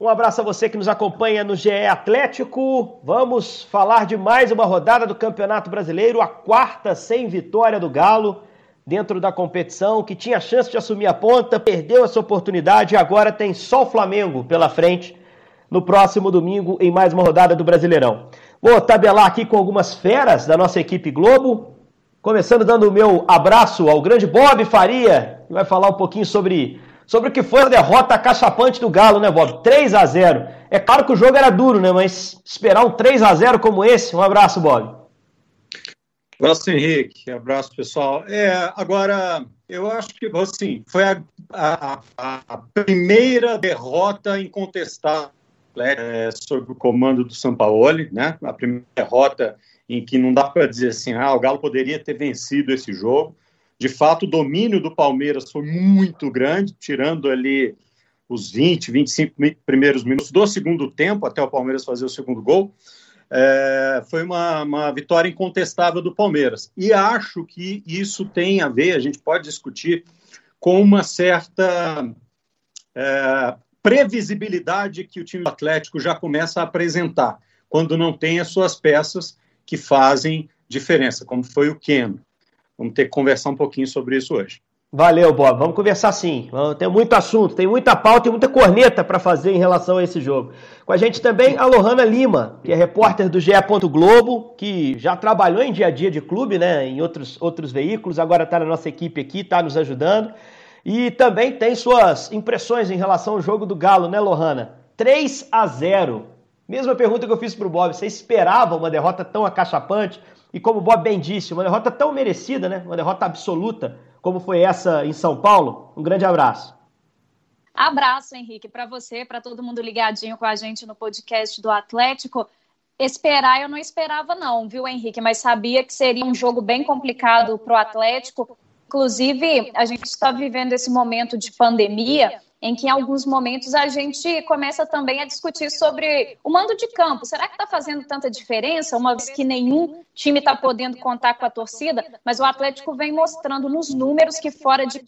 Um abraço a você que nos acompanha no GE Atlético. Vamos falar de mais uma rodada do Campeonato Brasileiro, a quarta sem vitória do Galo dentro da competição, que tinha chance de assumir a ponta, perdeu essa oportunidade e agora tem só o Flamengo pela frente no próximo domingo em mais uma rodada do Brasileirão. Vou tabelar aqui com algumas feras da nossa equipe Globo, começando dando o meu abraço ao grande Bob Faria, que vai falar um pouquinho sobre sobre o que foi a derrota cachapante do Galo, né, Bob? 3 a 0 É claro que o jogo era duro, né? Mas esperar um 3 a 0 como esse, um abraço, Bob. Abraço, Henrique. Abraço, pessoal. É, agora, eu acho que, assim, foi a, a, a primeira derrota incontestável é, sob o comando do Sampaoli, né? A primeira derrota em que não dá para dizer assim, ah, o Galo poderia ter vencido esse jogo. De fato, o domínio do Palmeiras foi muito grande, tirando ali os 20, 25 primeiros minutos do segundo tempo, até o Palmeiras fazer o segundo gol. É, foi uma, uma, vitória incontestável do Palmeiras. E acho que isso tem a ver, a gente pode discutir, com uma certa é, previsibilidade que o time Atlético já começa a apresentar, quando não tem as suas peças que fazem diferença, como foi o Keno. Vamos ter que conversar um pouquinho sobre isso hoje. Valeu, Bob. Vamos conversar sim. Tem muito assunto, tem muita pauta e muita corneta para fazer em relação a esse jogo. Com a gente também a Lohana Lima, que é repórter do GE. Globo, que já trabalhou em dia a dia de clube, né, em outros, outros veículos, agora está na nossa equipe aqui, está nos ajudando. E também tem suas impressões em relação ao jogo do Galo, né, Lohana? 3 a 0. Mesma pergunta que eu fiz para o Bob. Você esperava uma derrota tão acachapante? E como o Bob bem disse, uma derrota tão merecida, né? Uma derrota absoluta, como foi essa em São Paulo. Um grande abraço. Abraço, Henrique, para você, para todo mundo ligadinho com a gente no podcast do Atlético. Esperar eu não esperava não, viu, Henrique? Mas sabia que seria um jogo bem complicado para o Atlético. Inclusive, a gente está vivendo esse momento de pandemia em que em alguns momentos a gente começa também a discutir sobre o mando de campo. Será que está fazendo tanta diferença, uma vez que nenhum time está podendo contar com a torcida? Mas o Atlético vem mostrando nos números que fora de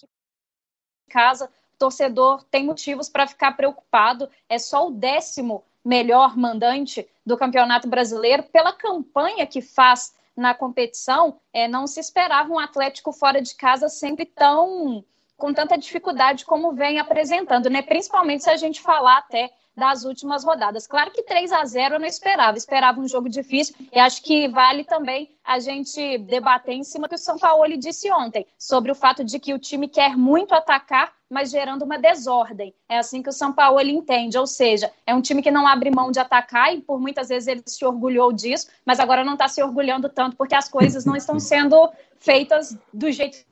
casa o torcedor tem motivos para ficar preocupado. É só o décimo melhor mandante do Campeonato Brasileiro pela campanha que faz na competição. É, não se esperava um Atlético fora de casa sempre tão com tanta dificuldade como vem apresentando, né? Principalmente se a gente falar até das últimas rodadas. Claro que 3 a 0 eu não esperava, esperava um jogo difícil e acho que vale também a gente debater em cima do que o São Paulo disse ontem, sobre o fato de que o time quer muito atacar, mas gerando uma desordem. É assim que o São Paulo entende, ou seja, é um time que não abre mão de atacar e por muitas vezes ele se orgulhou disso, mas agora não está se orgulhando tanto porque as coisas não estão sendo feitas do jeito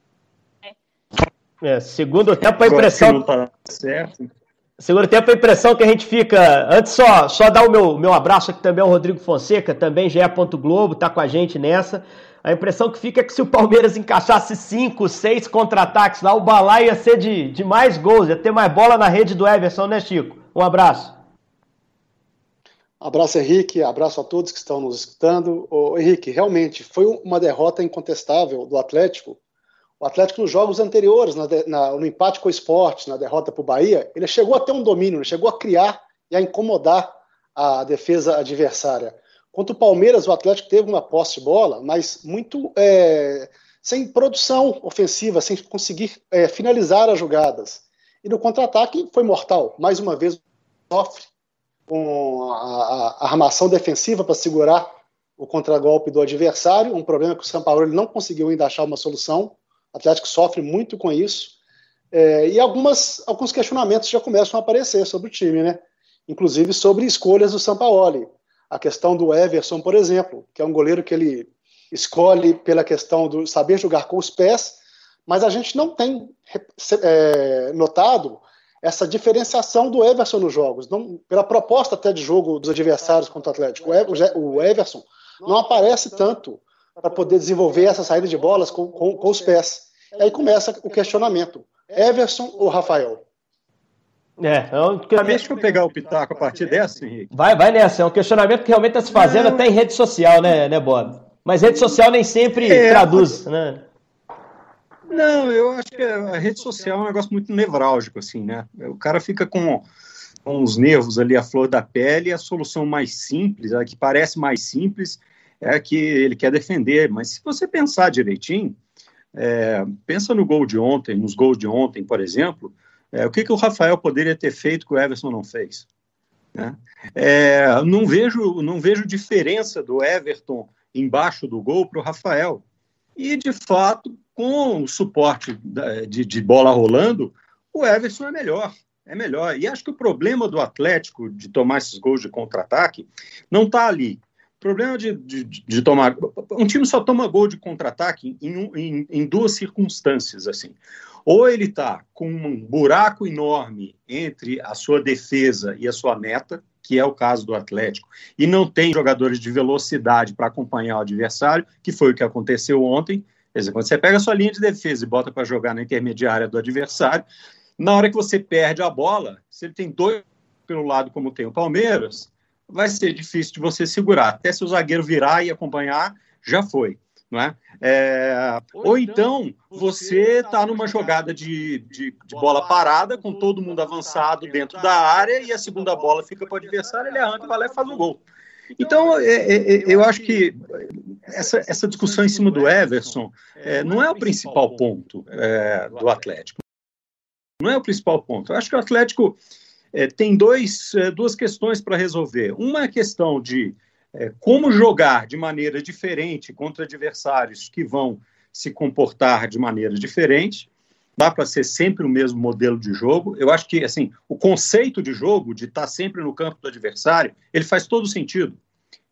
é, segundo tempo, a impressão. Tá certo. Segundo tempo, a impressão que a gente fica. Antes, só, só dar o meu, meu abraço aqui também ao Rodrigo Fonseca, também GE. Globo, tá com a gente nessa. A impressão que fica é que se o Palmeiras encaixasse cinco, seis contra-ataques lá, o balaio ia ser de, de mais gols, ia ter mais bola na rede do Everson, né, Chico? Um abraço. Abraço, Henrique. Abraço a todos que estão nos escutando. Ô, Henrique, realmente foi uma derrota incontestável do Atlético o Atlético, nos jogos anteriores, na, na, no empate com o esporte, na derrota para o Bahia, ele chegou a ter um domínio, ele chegou a criar e a incomodar a defesa adversária. Contra o Palmeiras, o Atlético teve uma posse de bola, mas muito é, sem produção ofensiva, sem conseguir é, finalizar as jogadas. E no contra-ataque foi mortal. Mais uma vez, sofre com a, a, armação defensiva para segurar o contragolpe do adversário, um problema que o São Paulo não conseguiu ainda achar uma solução. O Atlético sofre muito com isso. É, e algumas, alguns questionamentos já começam a aparecer sobre o time, né? Inclusive sobre escolhas do Sampaoli. A questão do Everson, por exemplo, que é um goleiro que ele escolhe pela questão do saber jogar com os pés, mas a gente não tem é, notado essa diferenciação do Everson nos jogos, não, pela proposta até de jogo dos adversários contra o Atlético. O Everson não aparece tanto para poder desenvolver essa saída de bolas com, com, com os pés. E aí começa o questionamento: Everson ou Rafael? É, é um... Deixa eu pegar o pitaco a partir dessa, Henrique. Vai, vai nessa. É um questionamento que realmente está se fazendo Não. até em rede social, né, né, Bob? Mas rede social nem sempre é, traduz, né? Não, eu acho que a rede social é um negócio muito nevrálgico, assim, né? O cara fica com com os nervos ali à flor da pele, a solução mais simples, a que parece mais simples, é a que ele quer defender. Mas se você pensar direitinho, é, pensa no gol de ontem, nos gols de ontem, por exemplo, é, o que, que o Rafael poderia ter feito que o Everson não fez? Né? É, não, vejo, não vejo diferença do Everton embaixo do gol para o Rafael. E, de fato, com o suporte de, de bola rolando, o Everson é melhor é melhor. E acho que o problema do Atlético de tomar esses gols de contra-ataque não está ali. Problema de, de, de, tomar. Um time só toma gol de contra-ataque em, em, em, duas circunstâncias. assim. Ou ele está com um buraco enorme entre a sua defesa e a sua meta, que é o caso do Atlético, e não tem jogadores de velocidade para acompanhar o adversário, que foi o que aconteceu ontem. Quer dizer, quando você pega a sua linha de defesa e bota para jogar na intermediária do adversário, na hora que você perde a bola, se ele tem dois pelo lado, como tem o Palmeiras, vai ser difícil de você segurar. Até se o zagueiro virar e acompanhar, já foi. Não é? é ou, então, então você está tá numa jogada de, de, de, bola parada, com todo mundo avançado dentro da área, e a segunda bola fica para o adversário, ele arranca, vai lá e faz o gol. Então, é, é, é, eu acho que essa, essa discussão em cima do Everson é, não é o principal ponto é, do Atlético não é o principal ponto. Eu acho que o Atlético é, tem dois, é, duas questões para resolver. Uma é a questão de é, como jogar de maneira diferente contra adversários que vão se comportar de maneira diferente. Dá para ser sempre o mesmo modelo de jogo. Eu acho que assim o conceito de jogo, de estar sempre no campo do adversário, ele faz todo sentido.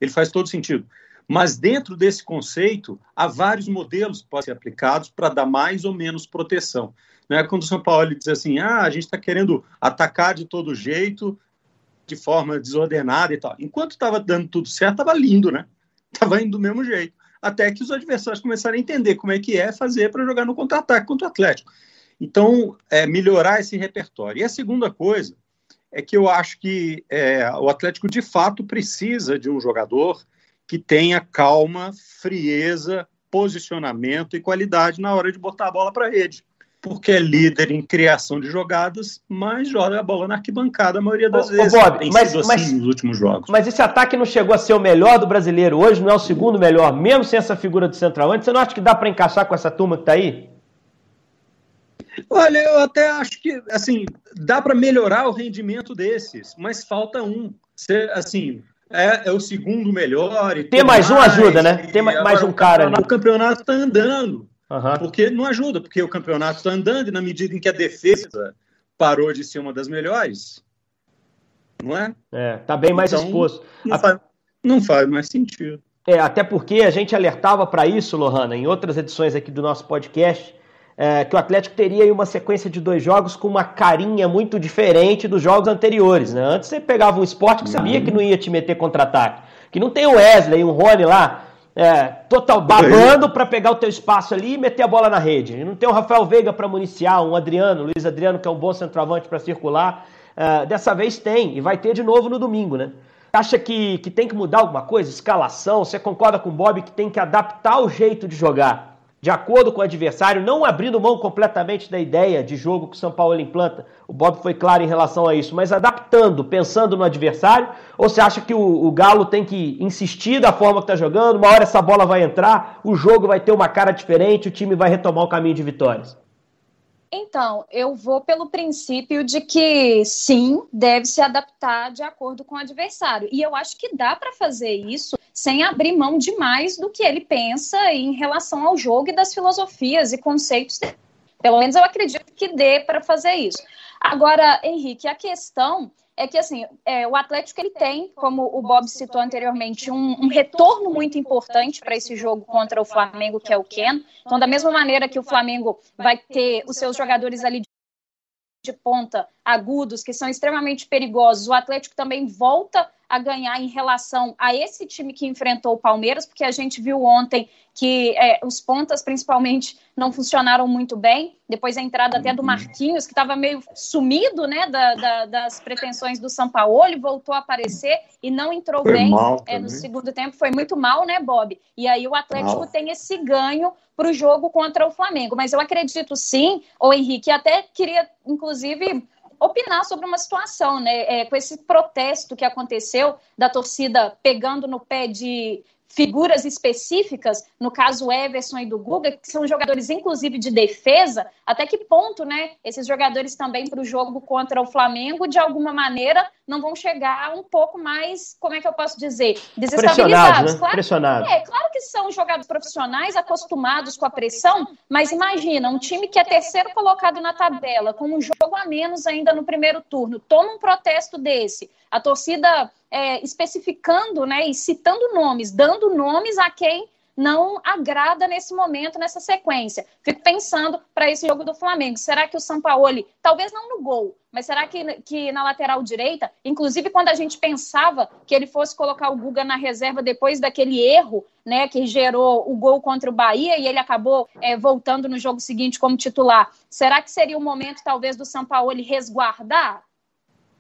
Ele faz todo sentido. Mas dentro desse conceito, há vários modelos que podem ser aplicados para dar mais ou menos proteção. Né? Quando o São Paulo diz assim, ah, a gente está querendo atacar de todo jeito, de forma desordenada e tal. Enquanto estava dando tudo certo, estava lindo, né? Estava indo do mesmo jeito. Até que os adversários começaram a entender como é que é fazer para jogar no contra-ataque contra o Atlético. Então, é, melhorar esse repertório. E a segunda coisa é que eu acho que é, o Atlético de fato precisa de um jogador que tenha calma, frieza, posicionamento e qualidade na hora de botar a bola para a rede porque é líder em criação de jogadas, mas joga a bola na arquibancada a maioria das ô, vezes. Ô Bob, Tem mas, sido assim mas, nos últimos jogos. Mas esse ataque não chegou a ser o melhor do brasileiro hoje, não é o segundo melhor, mesmo sem essa figura do centroavante. Você não acha que dá para encaixar com essa turma que está aí? Olha, eu até acho que assim dá para melhorar o rendimento desses, mas falta um. Você, assim, é, é, o segundo melhor. Tem mais, mais um ajuda, né? Tem mais um cara. O campeonato está andando. Uhum. Porque não ajuda, porque o campeonato está andando e na medida em que a defesa parou de ser uma das melhores, não é? É, tá bem mais então, exposto. Não, a... faz, não faz mais sentido. É, até porque a gente alertava para isso, Lohana, em outras edições aqui do nosso podcast, é, que o Atlético teria uma sequência de dois jogos com uma carinha muito diferente dos jogos anteriores. Né? Antes você pegava um esporte que sabia que não ia te meter contra-ataque. Que não tem o Wesley, um Rony lá é, total babando para pegar o teu espaço ali e meter a bola na rede. Não tem o Rafael Veiga para municiar, um Adriano, Luiz Adriano, que é um bom centroavante para circular. É, dessa vez tem, e vai ter de novo no domingo, né? Acha que, que tem que mudar alguma coisa? Escalação? Você concorda com o Bob que tem que adaptar o jeito de jogar? De acordo com o adversário, não abrindo mão completamente da ideia de jogo que o São Paulo implanta. O Bob foi claro em relação a isso, mas adaptando, pensando no adversário. Ou você acha que o, o Galo tem que insistir da forma que está jogando? Uma hora essa bola vai entrar, o jogo vai ter uma cara diferente, o time vai retomar o caminho de vitórias? Então, eu vou pelo princípio de que sim, deve se adaptar de acordo com o adversário. E eu acho que dá para fazer isso sem abrir mão demais do que ele pensa em relação ao jogo e das filosofias e conceitos. Pelo menos eu acredito que dê para fazer isso. Agora, Henrique, a questão é que assim, é, o Atlético ele tem, como o Bob citou anteriormente, um, um retorno muito importante para esse jogo contra o Flamengo, que é o Ken. Então, da mesma maneira que o Flamengo vai ter os seus jogadores ali de ponta agudos, que são extremamente perigosos, o Atlético também volta a ganhar em relação a esse time que enfrentou o Palmeiras, porque a gente viu ontem que é, os pontas, principalmente, não funcionaram muito bem. Depois a entrada até do uhum. Marquinhos, que estava meio sumido né, da, da, das pretensões do São Paulo, voltou a aparecer e não entrou foi bem é, no segundo tempo. Foi muito mal, né, Bob? E aí o Atlético mal. tem esse ganho para o jogo contra o Flamengo. Mas eu acredito sim, ou Henrique, até queria, inclusive opinar sobre uma situação, né? É, com esse protesto que aconteceu da torcida pegando no pé de figuras específicas, no caso Everson e do Guga, que são jogadores inclusive de defesa, até que ponto, né, esses jogadores também para o jogo contra o Flamengo, de alguma maneira, não vão chegar um pouco mais, como é que eu posso dizer, desestabilizados. Né? Claro, Pressionados. É, claro que são jogadores profissionais acostumados com a pressão, mas imagina, um time que é terceiro colocado na tabela, com um jogo a menos ainda no primeiro turno, toma um protesto desse, a torcida é, especificando né, e citando nomes, dando nomes a quem não agrada nesse momento, nessa sequência. Fico pensando para esse jogo do Flamengo. Será que o Sampaoli, talvez não no gol, mas será que, que na lateral direita, inclusive quando a gente pensava que ele fosse colocar o Guga na reserva depois daquele erro, né, que gerou o gol contra o Bahia e ele acabou é, voltando no jogo seguinte como titular, será que seria o momento talvez do Sampaoli resguardar?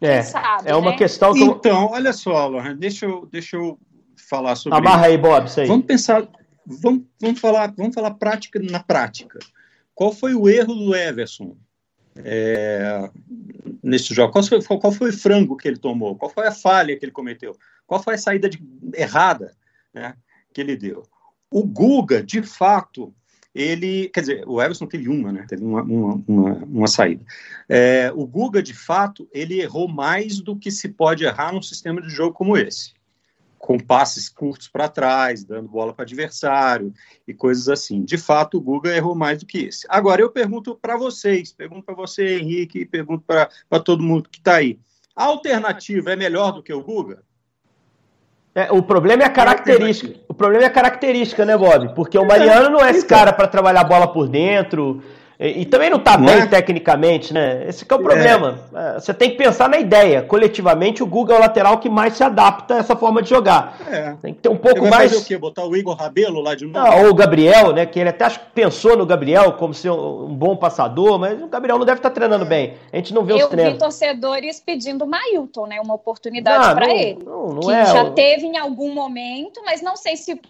É, sabe, é uma né? questão que... Então, olha só, Lohan, deixa eu, deixa eu falar sobre Amarra aí, Bob, isso aí. Vamos pensar, vamos, vamos, falar, vamos falar prática na prática. Qual foi o erro do Everson é, nesse jogo? Qual foi, qual foi o frango que ele tomou? Qual foi a falha que ele cometeu? Qual foi a saída de, errada né, que ele deu? O Guga, de fato, ele, quer dizer, o Everson teve uma, né? Teve uma, uma, uma, uma saída. É, o Guga, de fato, ele errou mais do que se pode errar num sistema de jogo como esse, com passes curtos para trás, dando bola para adversário e coisas assim. De fato, o Guga errou mais do que esse. Agora eu pergunto para vocês, pergunto para você, Henrique, pergunto para todo mundo que está aí. A alternativa é melhor do que o Guga? É, o problema é a característica. O problema é a característica, né, Bob? Porque o Mariano não é esse então. cara para trabalhar a bola por dentro. E, e também não está bem é? tecnicamente, né? Esse é o problema. É. Você tem que pensar na ideia. Coletivamente, o Guga é o lateral que mais se adapta a essa forma de jogar. É. Tem que ter um pouco mais. Fazer o quê? Botar o Igor Rabelo lá de novo? Não, ou o Gabriel, né? Que ele até acho que pensou no Gabriel como ser um, um bom passador, mas o Gabriel não deve estar treinando bem. A gente não vê os treinos. Eu vi torcedores pedindo o Mailton, né? Uma oportunidade para ele. Não, não que é, já teve em algum momento, mas não sei se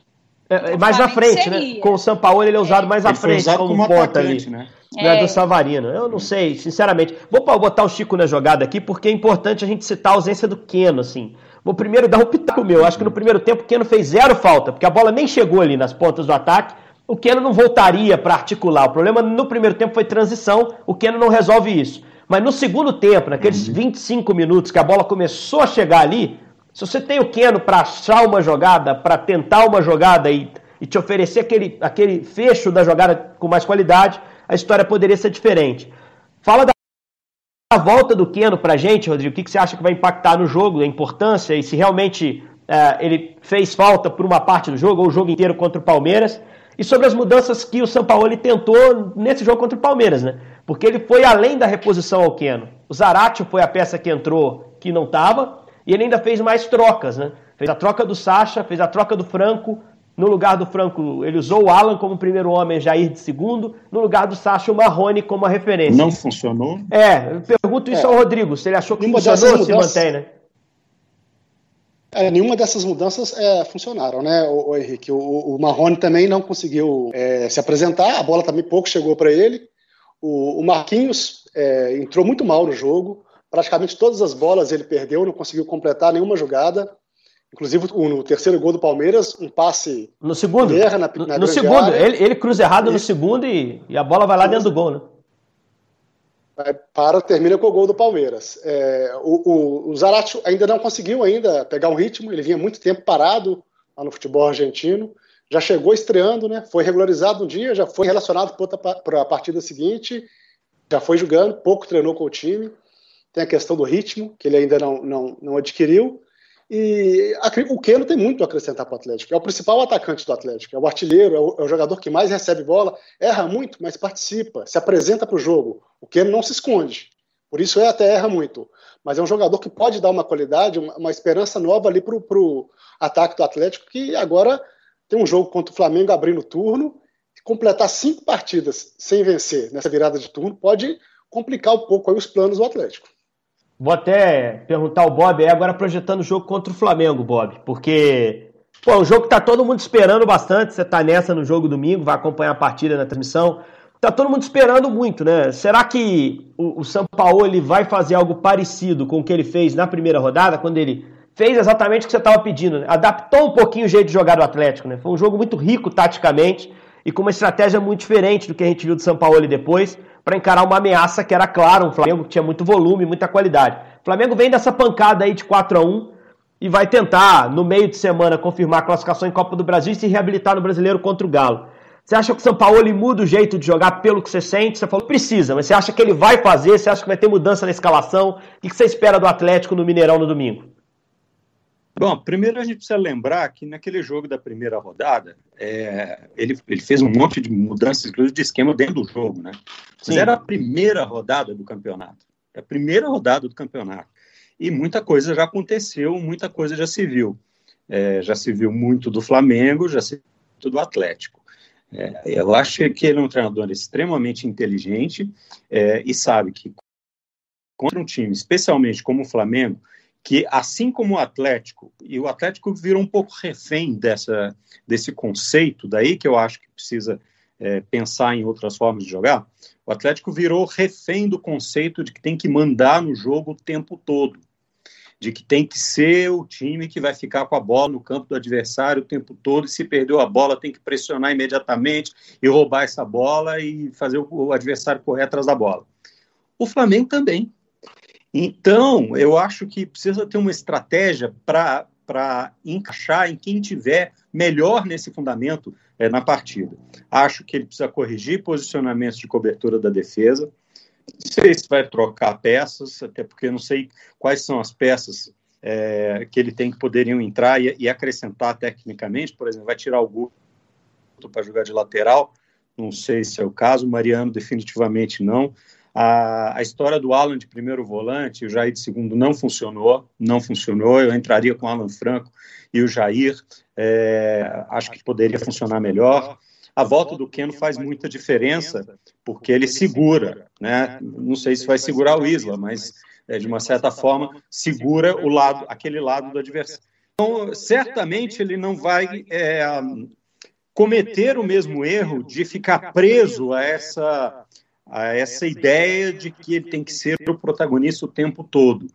é, mais à frente, né? seria. né? Com o São Paulo ele é usado é. mais à frente como, como ponta ali. Né? Não é. do Savarino. Eu não sei, sinceramente. Vou botar o Chico na jogada aqui, porque é importante a gente citar a ausência do Keno, assim. Vou primeiro dar um pitaco meu. Acho que no primeiro tempo o Keno fez zero falta, porque a bola nem chegou ali nas pontas do ataque. O Keno não voltaria para articular. O problema no primeiro tempo foi transição. O Keno não resolve isso. Mas no segundo tempo, naqueles uhum. 25 minutos que a bola começou a chegar ali, se você tem o Keno para achar uma jogada, para tentar uma jogada e, e te oferecer aquele, aquele fecho da jogada com mais qualidade, a história poderia ser diferente. Fala da volta do Keno pra gente, Rodrigo. O que, que você acha que vai impactar no jogo, a importância e se realmente é, ele fez falta por uma parte do jogo ou o jogo inteiro contra o Palmeiras? E sobre as mudanças que o São Paulo tentou nesse jogo contra o Palmeiras, né? Porque ele foi além da reposição ao Keno. O Zaratio foi a peça que entrou que não estava, e ele ainda fez mais trocas, né? Fez a troca do Sacha, fez a troca do Franco, no lugar do Franco, ele usou o Alan como primeiro homem, Jair de segundo. No lugar do Sacha, o Marrone como a referência. Não funcionou? É, eu pergunto isso é. ao Rodrigo, se ele achou que nenhuma funcionou ou se mantém, né? É, nenhuma dessas mudanças é, funcionaram, né, o, o Henrique? O, o, Marrone também não conseguiu é, se apresentar, a bola também pouco chegou para ele. O, o Marquinhos é, entrou muito mal no jogo, praticamente todas as bolas ele perdeu, não conseguiu completar nenhuma jogada. Inclusive, no terceiro gol do Palmeiras, um passe. No segundo. Erra na, na no segundo. Ele, ele, cruza errado no segundo e, e, a bola vai lá dentro do gol, né? Para, termina com o gol do Palmeiras. É, o, o, o Zarate ainda não conseguiu ainda pegar um ritmo, ele vinha muito tempo parado lá no futebol argentino. Já chegou estreando, né? Foi regularizado um dia, já foi relacionado para a partida seguinte, já foi jogando, pouco treinou com o time. Tem a questão do ritmo, que ele ainda não, não, não adquiriu. E o Keno tem muito a acrescentar para o Atlético. É o principal atacante do Atlético, é o artilheiro, é o, é o jogador que mais recebe bola, erra muito, mas participa, se apresenta para o jogo. O Keno não se esconde. Por isso é até erra muito. Mas é um jogador que pode dar uma qualidade, uma, uma esperança nova ali para o ataque do Atlético, que agora tem um jogo contra o Flamengo abrindo turno. Completar cinco partidas sem vencer nessa virada de turno pode complicar um pouco os planos do Atlético. Vou até perguntar ao Bob aí, agora projetando o jogo contra o Flamengo, Bob, porque pô, o jogo que tá todo mundo esperando bastante, você tá nessa no jogo domingo, vai acompanhar a partida na transmissão. tá todo mundo esperando muito, né? Será que o, o São Paulo ele vai fazer algo parecido com o que ele fez na primeira rodada, quando ele fez exatamente o que você estava pedindo, né? adaptou um pouquinho o jeito de jogar do Atlético, né? Foi um jogo muito rico taticamente e com uma estratégia muito diferente do que a gente viu do São Paulo depois para encarar uma ameaça que era clara, um Flamengo que tinha muito volume, muita qualidade. O Flamengo vem dessa pancada aí de 4 a 1 e vai tentar no meio de semana confirmar a classificação em Copa do Brasil e se reabilitar no Brasileiro contra o Galo. Você acha que o São Paulo muda o jeito de jogar pelo que você sente? Você falou precisa, mas você acha que ele vai fazer? Você acha que vai ter mudança na escalação? O que você espera do Atlético no Mineirão no domingo? Bom, primeiro a gente precisa lembrar que naquele jogo da primeira rodada, é, ele, ele fez um monte de mudanças, inclusive de esquema dentro do jogo, né? Mas era a primeira rodada do campeonato. É a primeira rodada do campeonato. E muita coisa já aconteceu, muita coisa já se viu. É, já se viu muito do Flamengo, já se viu muito do Atlético. É, eu acho que ele é um treinador extremamente inteligente é, e sabe que contra um time, especialmente como o Flamengo, que assim como o Atlético, e o Atlético virou um pouco refém dessa, desse conceito daí, que eu acho que precisa é, pensar em outras formas de jogar, o Atlético virou refém do conceito de que tem que mandar no jogo o tempo todo de que tem que ser o time que vai ficar com a bola no campo do adversário o tempo todo, e se perdeu a bola tem que pressionar imediatamente e roubar essa bola e fazer o adversário correr atrás da bola. O Flamengo também. Então, eu acho que precisa ter uma estratégia para encaixar em quem tiver melhor nesse fundamento é, na partida. Acho que ele precisa corrigir posicionamentos de cobertura da defesa, não sei se vai trocar peças, até porque não sei quais são as peças é, que ele tem que poderiam entrar e, e, acrescentar tecnicamente. Por exemplo, vai tirar o Guto para jogar de lateral, não sei se é o caso. Mariano, definitivamente não. A, a, história do Alan de primeiro volante, o Jair de segundo não funcionou, não funcionou. Eu entraria com o Alan Franco e o Jair, é, acho que poderia funcionar melhor a volta do Keno faz muita diferença, porque ele segura, né? Não sei se vai segurar o Isla, mas é, de uma certa forma segura o lado, aquele lado do adversário. Então, certamente ele não vai é, cometer o mesmo erro de ficar preso a essa a essa ideia de que ele tem que ser o protagonista o tempo todo.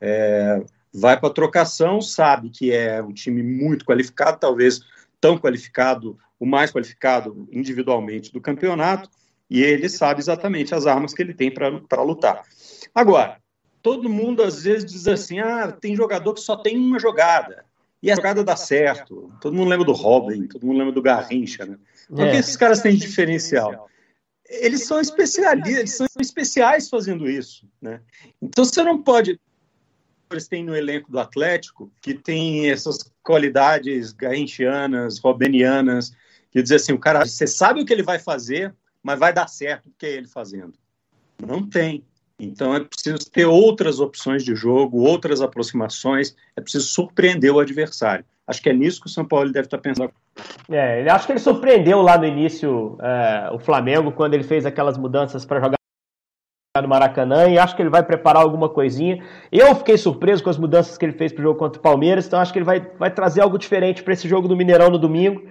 É, vai para a trocação, sabe que é um time muito qualificado, talvez tão qualificado o mais qualificado individualmente do campeonato, e ele sabe exatamente as armas que ele tem para lutar. Agora, todo mundo às vezes diz assim: ah, tem jogador que só tem uma jogada. E a jogada dá certo. Todo mundo lembra do Robin, todo mundo lembra do Garrincha, né? Então, é. que esses caras têm diferencial? Eles são especialistas, eles são especiais fazendo isso, né? Então você não pode eles têm no elenco do Atlético que tem essas qualidades garrinchianas, robenianas, que dizer assim, o cara, você sabe o que ele vai fazer, mas vai dar certo o que é ele fazendo. Não tem. Então é preciso ter outras opções de jogo, outras aproximações, é preciso surpreender o adversário. Acho que é nisso que o São Paulo deve estar pensando. É, ele acho que ele surpreendeu lá no início é, o Flamengo quando ele fez aquelas mudanças para jogar no Maracanã e acho que ele vai preparar alguma coisinha. Eu fiquei surpreso com as mudanças que ele fez para o jogo contra o Palmeiras, então acho que ele vai, vai trazer algo diferente para esse jogo do Mineirão no domingo.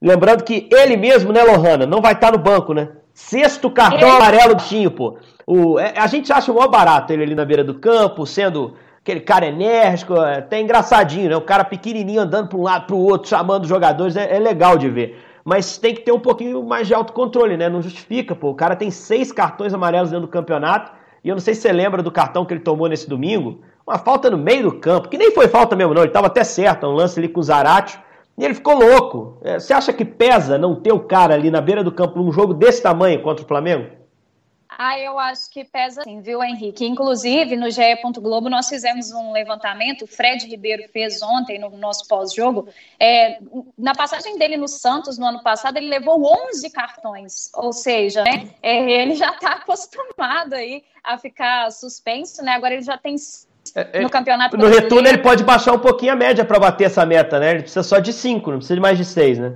Lembrando que ele mesmo, né, Lohana, não vai estar no banco, né? Sexto cartão amarelo do Tinho, pô. O, é, a gente acha o maior barato ele ali na beira do campo, sendo aquele cara enérgico, é, até engraçadinho, né? O cara pequenininho andando para um lado para o outro, chamando os jogadores, é, é, legal de ver. Mas tem que ter um pouquinho mais de autocontrole, né? Não justifica, pô. O cara tem seis cartões amarelos dentro do campeonato, e eu não sei se você lembra do cartão que ele tomou nesse domingo, uma falta no meio do campo, que nem foi falta mesmo, não. Ele estava até certo, um lance ali com o Zarate e ele ficou louco. É, você acha que pesa não ter o cara ali na beira do campo num jogo desse tamanho contra o Flamengo? Ah, eu acho que pesa sim, viu, Henrique? Inclusive, no GE. Globo, nós fizemos um levantamento, o Fred Ribeiro fez ontem no nosso pós-jogo. É, na passagem dele no Santos, no ano passado, ele levou 11 cartões, ou seja, né, é, ele já está acostumado aí a ficar suspenso, né? Agora ele já tem é, é, no campeonato No retorno ele pode baixar um pouquinho a média para bater essa meta, né? Ele precisa só de 5, não precisa de mais de 6, né?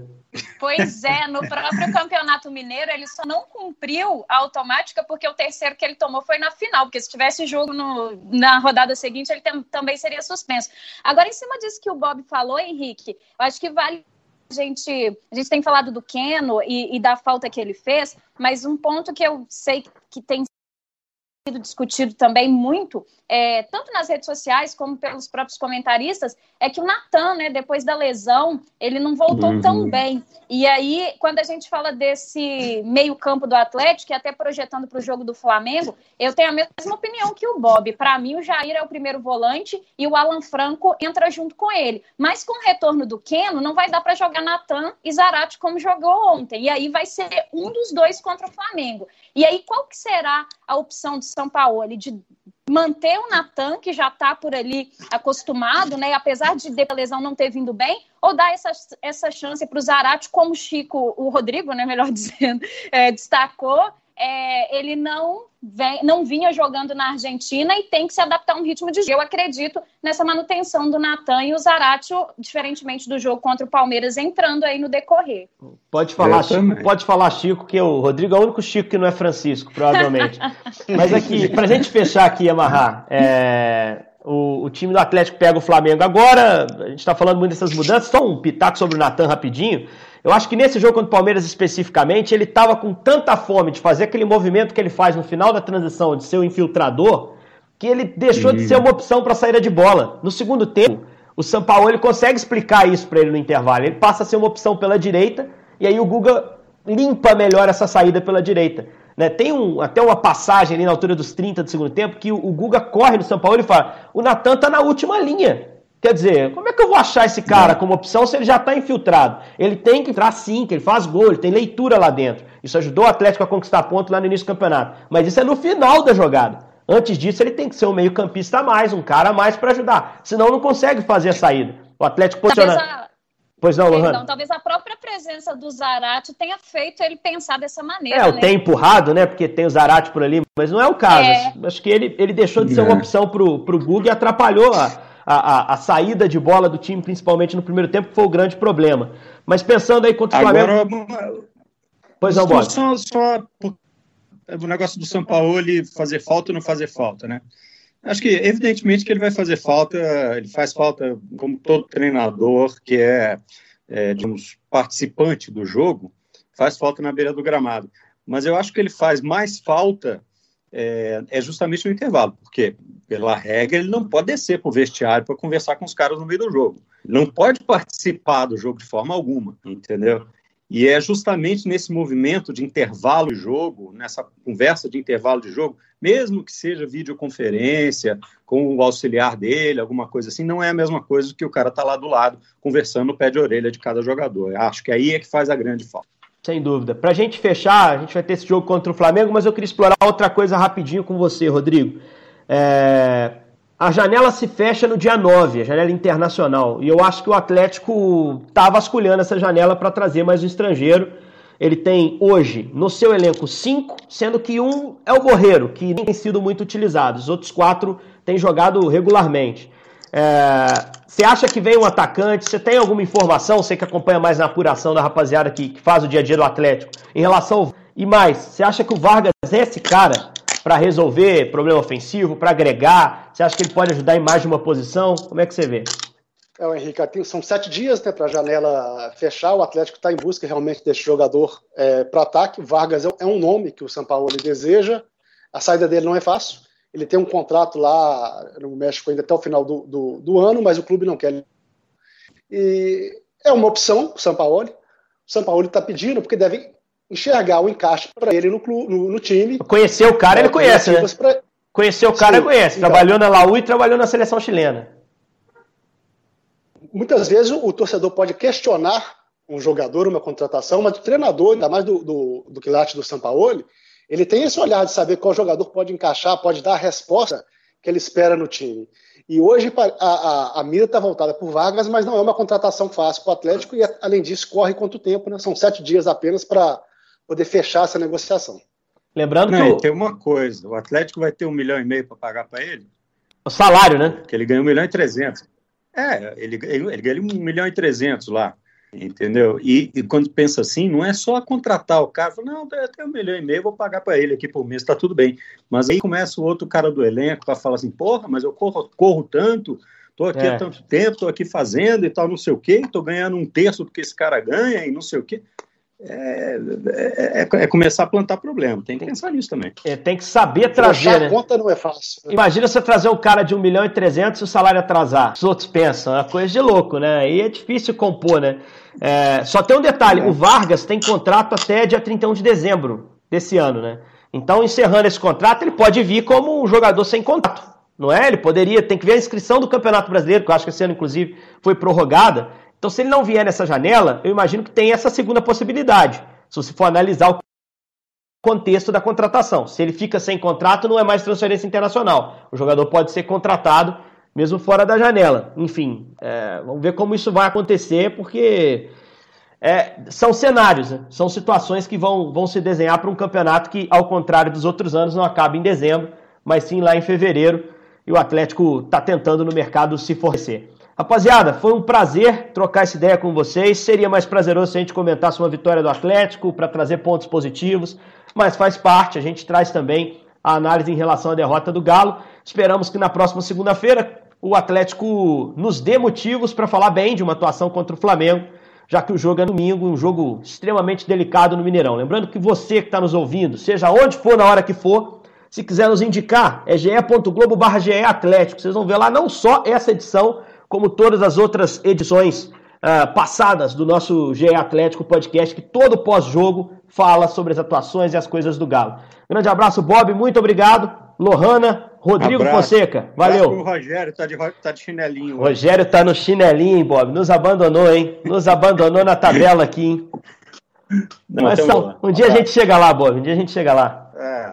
Pois é, no próprio Campeonato Mineiro ele só não cumpriu a automática porque o terceiro que ele tomou foi na final, porque se tivesse jogo no, na rodada seguinte ele tem, também seria suspenso. Agora, em cima disso que o Bob falou, Henrique, eu acho que vale gente, a gente tem falado do Keno e, e da falta que ele fez, mas um ponto que eu sei que tem sido discutido também muito, é, tanto nas redes sociais como pelos próprios comentaristas, é que o Natan, né, depois da lesão, ele não voltou uhum. tão bem. E aí, quando a gente fala desse meio-campo do Atlético, e até projetando para o jogo do Flamengo, eu tenho a mesma opinião que o Bob. Para mim, o Jair é o primeiro volante e o Alan Franco entra junto com ele. Mas com o retorno do Keno, não vai dar para jogar Natan e Zarate como jogou ontem. E aí vai ser um dos dois contra o Flamengo. E aí, qual que será a opção de São Paulo? De manter o Natan, que já está por ali acostumado, né? Apesar de a lesão não ter vindo bem, ou dar essa, essa chance para o Zarate, como o Chico, o Rodrigo, né, melhor dizendo, é, destacou, é, ele não, vem, não vinha jogando na Argentina e tem que se adaptar a um ritmo de jogo. Eu acredito nessa manutenção do Natan e o Zarate, diferentemente do jogo contra o Palmeiras, entrando aí no decorrer. Pode falar, Chico, pode falar, Chico, que o Rodrigo é o único Chico que não é Francisco, provavelmente. Mas aqui, para a gente fechar aqui e amarrar, é, o, o, time do Atlético pega o Flamengo agora. A gente está falando muito dessas mudanças. Só um pitaco sobre o Natan rapidinho. Eu acho que nesse jogo contra o Palmeiras especificamente, ele estava com tanta fome de fazer aquele movimento que ele faz no final da transição, de ser o infiltrador, que ele deixou de ser uma opção para saída de bola. No segundo tempo, o São Paulo ele consegue explicar isso para ele no intervalo. Ele passa a ser uma opção pela direita e aí o Guga limpa melhor essa saída pela direita. Né? Tem um, até uma passagem ali na altura dos 30 do segundo tempo que o, o Guga corre no São Paulo e fala: o Natan tá na última linha. Quer dizer, como é que eu vou achar esse cara como opção se ele já está infiltrado? Ele tem que entrar sim, que ele faz gol, ele tem leitura lá dentro. Isso ajudou o Atlético a conquistar ponto lá no início do campeonato. Mas isso é no final da jogada. Antes disso, ele tem que ser um meio-campista a mais, um cara a mais para ajudar. Senão não consegue fazer a saída. O Atlético posiciona. A... Pois não, Lohan. talvez a própria presença do Zarate tenha feito ele pensar dessa maneira. É, né? tem empurrado, né? Porque tem o Zarate por ali, mas não é o caso. É. Acho que ele, ele deixou de ser uma é. opção pro, pro Bug e atrapalhou a a, a, a, saída de bola do time, principalmente no primeiro tempo, que foi o grande problema. Mas pensando aí contra o Agora, Flamengo. Pois não, Bob. Só, só o negócio do São Paulo ele fazer falta ou não fazer falta, né? Acho que, evidentemente, que ele vai fazer falta, ele faz falta, como todo treinador que é, é digamos, participante do jogo, faz falta na beira do gramado. Mas eu acho que ele faz mais falta é, é justamente no intervalo, porque, pela regra, ele não pode descer para o vestiário para conversar com os caras no meio do jogo. Não pode participar do jogo de forma alguma, entendeu? E é justamente nesse movimento de intervalo de jogo, nessa conversa de intervalo de jogo, mesmo que seja videoconferência com o auxiliar dele, alguma coisa assim, não é a mesma coisa que o cara tá lá do lado conversando no pé de orelha de cada jogador. Eu acho que aí é que faz a grande falta. Sem dúvida. Para a gente fechar, a gente vai ter esse jogo contra o Flamengo, mas eu queria explorar outra coisa rapidinho com você, Rodrigo. É... A janela se fecha no dia 9, a janela internacional. E eu acho que o Atlético está vasculhando essa janela para trazer mais um estrangeiro. Ele tem hoje no seu elenco cinco, sendo que um é o Borreiro, que nem tem sido muito utilizado. Os outros quatro têm jogado regularmente. É, você acha que vem um atacante? Você tem alguma informação? Você que acompanha mais na apuração da rapaziada que, que faz o dia a dia do Atlético, em relação ao... E mais, você acha que o Vargas é esse cara para resolver problema ofensivo, para agregar? Você acha que ele pode ajudar em mais de uma posição? Como é que você vê? É, o Henrique, são sete dias né, para a janela fechar. O Atlético está em busca realmente desse jogador é, para ataque. Vargas é, é um nome que o São Paulo deseja. A saída dele não é fácil. Ele tem um contrato lá no México ainda até o final do, do, do ano, mas o clube não quer. E é uma opção para o São Paulo. O São Paulo está pedindo porque deve enxergar o encaixe para ele no, no, no, time. Conhecer o cara, ele conhece, né? Pra... Conhecer o cara, Sim, ele conhece. Então, trabalhou na Laú e trabalhou na seleção chilena. Muitas vezes o torcedor pode questionar um jogador, uma contratação, mas o treinador, ainda mais do, do, do quilate do São Paulo, ele tem esse olhar de saber qual jogador pode encaixar, pode dar a resposta que ele espera no time. E hoje a, a, a mira está voltada por Vargas, mas não é uma contratação fácil para o Atlético e, além disso, corre quanto tempo, né? São sete dias apenas para poder fechar essa negociação. Lembrando não, que. O... Tem uma coisa: o Atlético vai ter um milhão e meio para pagar para ele. O salário, né? Porque ele ganhou um milhão e trezentos. É, ele, ele, ele ganhou um milhão e trezentos lá. Entendeu? E, e, quando pensa assim, não é só contratar o cara, fala, não, tem um milhão e meio, vou pagar para ele aqui por mês, tá tudo bem. Mas aí começa o outro cara do elenco para falar assim, porra, mas eu corro, corro tanto, Estou aqui é. há tanto tempo, estou aqui fazendo e tal, não sei o quê, estou ganhando um terço do que esse cara ganha e não sei o quê. É, é, é, é, começar a plantar problema. Tem que pensar nisso também. É, tem que saber trazer. Né? A conta não é fácil. Imagina você trazer um cara de 1 milhão e 300 e o salário atrasar. Os outros pensam, é uma coisa de louco, né? Aí é difícil compor, né? É, só tem um detalhe: o Vargas tem contrato até dia 31 de dezembro desse ano, né? Então, encerrando esse contrato, ele pode vir como um jogador sem contrato. Não é? Ele poderia, tem que ver a inscrição do Campeonato Brasileiro, que eu acho que esse ano, inclusive, foi prorrogada. Então, se ele não vier nessa janela, eu imagino que tem essa segunda possibilidade. Se você for analisar o contexto da contratação. Se ele fica sem contrato, não é mais transferência internacional. O jogador pode ser contratado mesmo fora da janela. Enfim, é, vamos ver como isso vai acontecer, porque é, são cenários, né? são situações que vão, vão se desenhar para um campeonato que, ao contrário dos outros anos, não acaba em dezembro, mas sim lá em fevereiro. E o Atlético está tentando no mercado se fornecer. Rapaziada, foi um prazer trocar essa ideia com vocês. Seria mais prazeroso se a gente comentasse uma vitória do Atlético para trazer pontos positivos, mas faz parte, a gente traz também a análise em relação à derrota do Galo. Esperamos que na próxima segunda-feira o Atlético nos dê motivos para falar bem de uma atuação contra o Flamengo, já que o jogo é domingo, um jogo extremamente delicado no Mineirão. Lembrando que você que está nos ouvindo, seja onde for, na hora que for, se quiser nos indicar, é ge.globo barra Atlético. Vocês vão ver lá não só essa edição, como todas as outras edições uh, passadas do nosso GE Atlético Podcast, que todo pós-jogo fala sobre as atuações e as coisas do Galo. Grande abraço, Bob, muito obrigado. Lohana, Rodrigo abraço. Fonseca, valeu. O Rogério tá de, tá de chinelinho. Rogério tá no chinelinho, hein, Bob. Nos abandonou, hein? Nos abandonou na tabela aqui, hein? Não, Mas são, um dia a gente chega lá, Bob. Um dia a gente chega lá. É.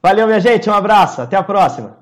Valeu, minha gente. Um abraço. Até a próxima.